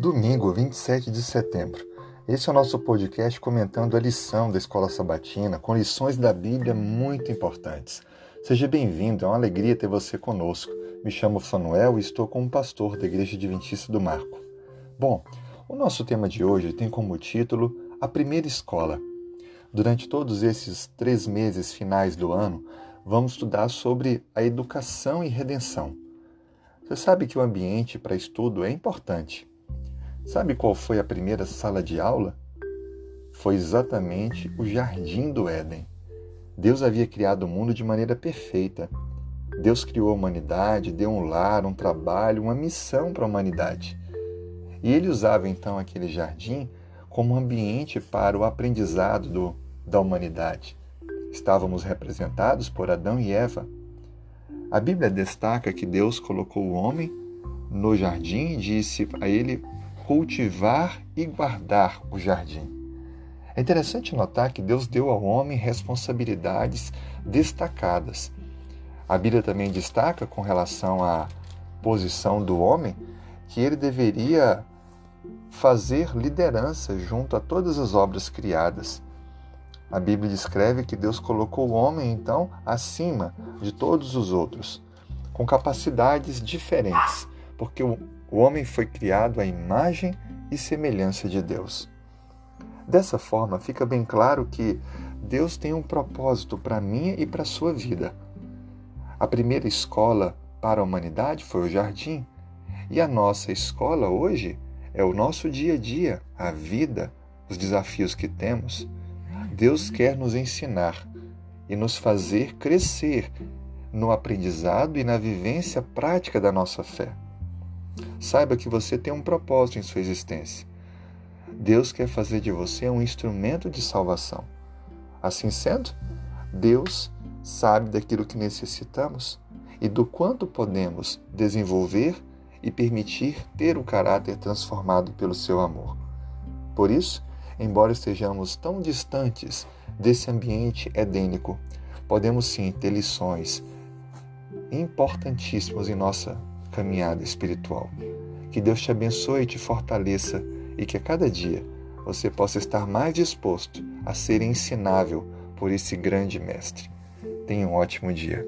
Domingo, 27 de setembro. Esse é o nosso podcast comentando a lição da Escola Sabatina com lições da Bíblia muito importantes. Seja bem-vindo, é uma alegria ter você conosco. Me chamo Samuel e estou como pastor da Igreja Adventista do Marco. Bom, o nosso tema de hoje tem como título A Primeira Escola. Durante todos esses três meses finais do ano, vamos estudar sobre a educação e redenção. Você sabe que o ambiente para estudo é importante. Sabe qual foi a primeira sala de aula? Foi exatamente o Jardim do Éden. Deus havia criado o mundo de maneira perfeita. Deus criou a humanidade, deu um lar, um trabalho, uma missão para a humanidade. E ele usava então aquele jardim como ambiente para o aprendizado do, da humanidade. Estávamos representados por Adão e Eva. A Bíblia destaca que Deus colocou o homem no jardim e disse a ele cultivar e guardar o jardim. É interessante notar que Deus deu ao homem responsabilidades destacadas. A Bíblia também destaca com relação à posição do homem que ele deveria fazer liderança junto a todas as obras criadas. A Bíblia descreve que Deus colocou o homem, então, acima de todos os outros, com capacidades diferentes, porque o o homem foi criado à imagem e semelhança de Deus. Dessa forma, fica bem claro que Deus tem um propósito para a minha e para a sua vida. A primeira escola para a humanidade foi o jardim, e a nossa escola hoje é o nosso dia a dia, a vida, os desafios que temos. Deus quer nos ensinar e nos fazer crescer no aprendizado e na vivência prática da nossa fé. Saiba que você tem um propósito em sua existência. Deus quer fazer de você um instrumento de salvação. Assim sendo, Deus sabe daquilo que necessitamos e do quanto podemos desenvolver e permitir ter o caráter transformado pelo seu amor. Por isso, embora estejamos tão distantes desse ambiente edênico, podemos sim ter lições importantíssimas em nossa caminhada espiritual. Que Deus te abençoe e te fortaleça e que a cada dia você possa estar mais disposto a ser ensinável por esse grande mestre. Tenha um ótimo dia.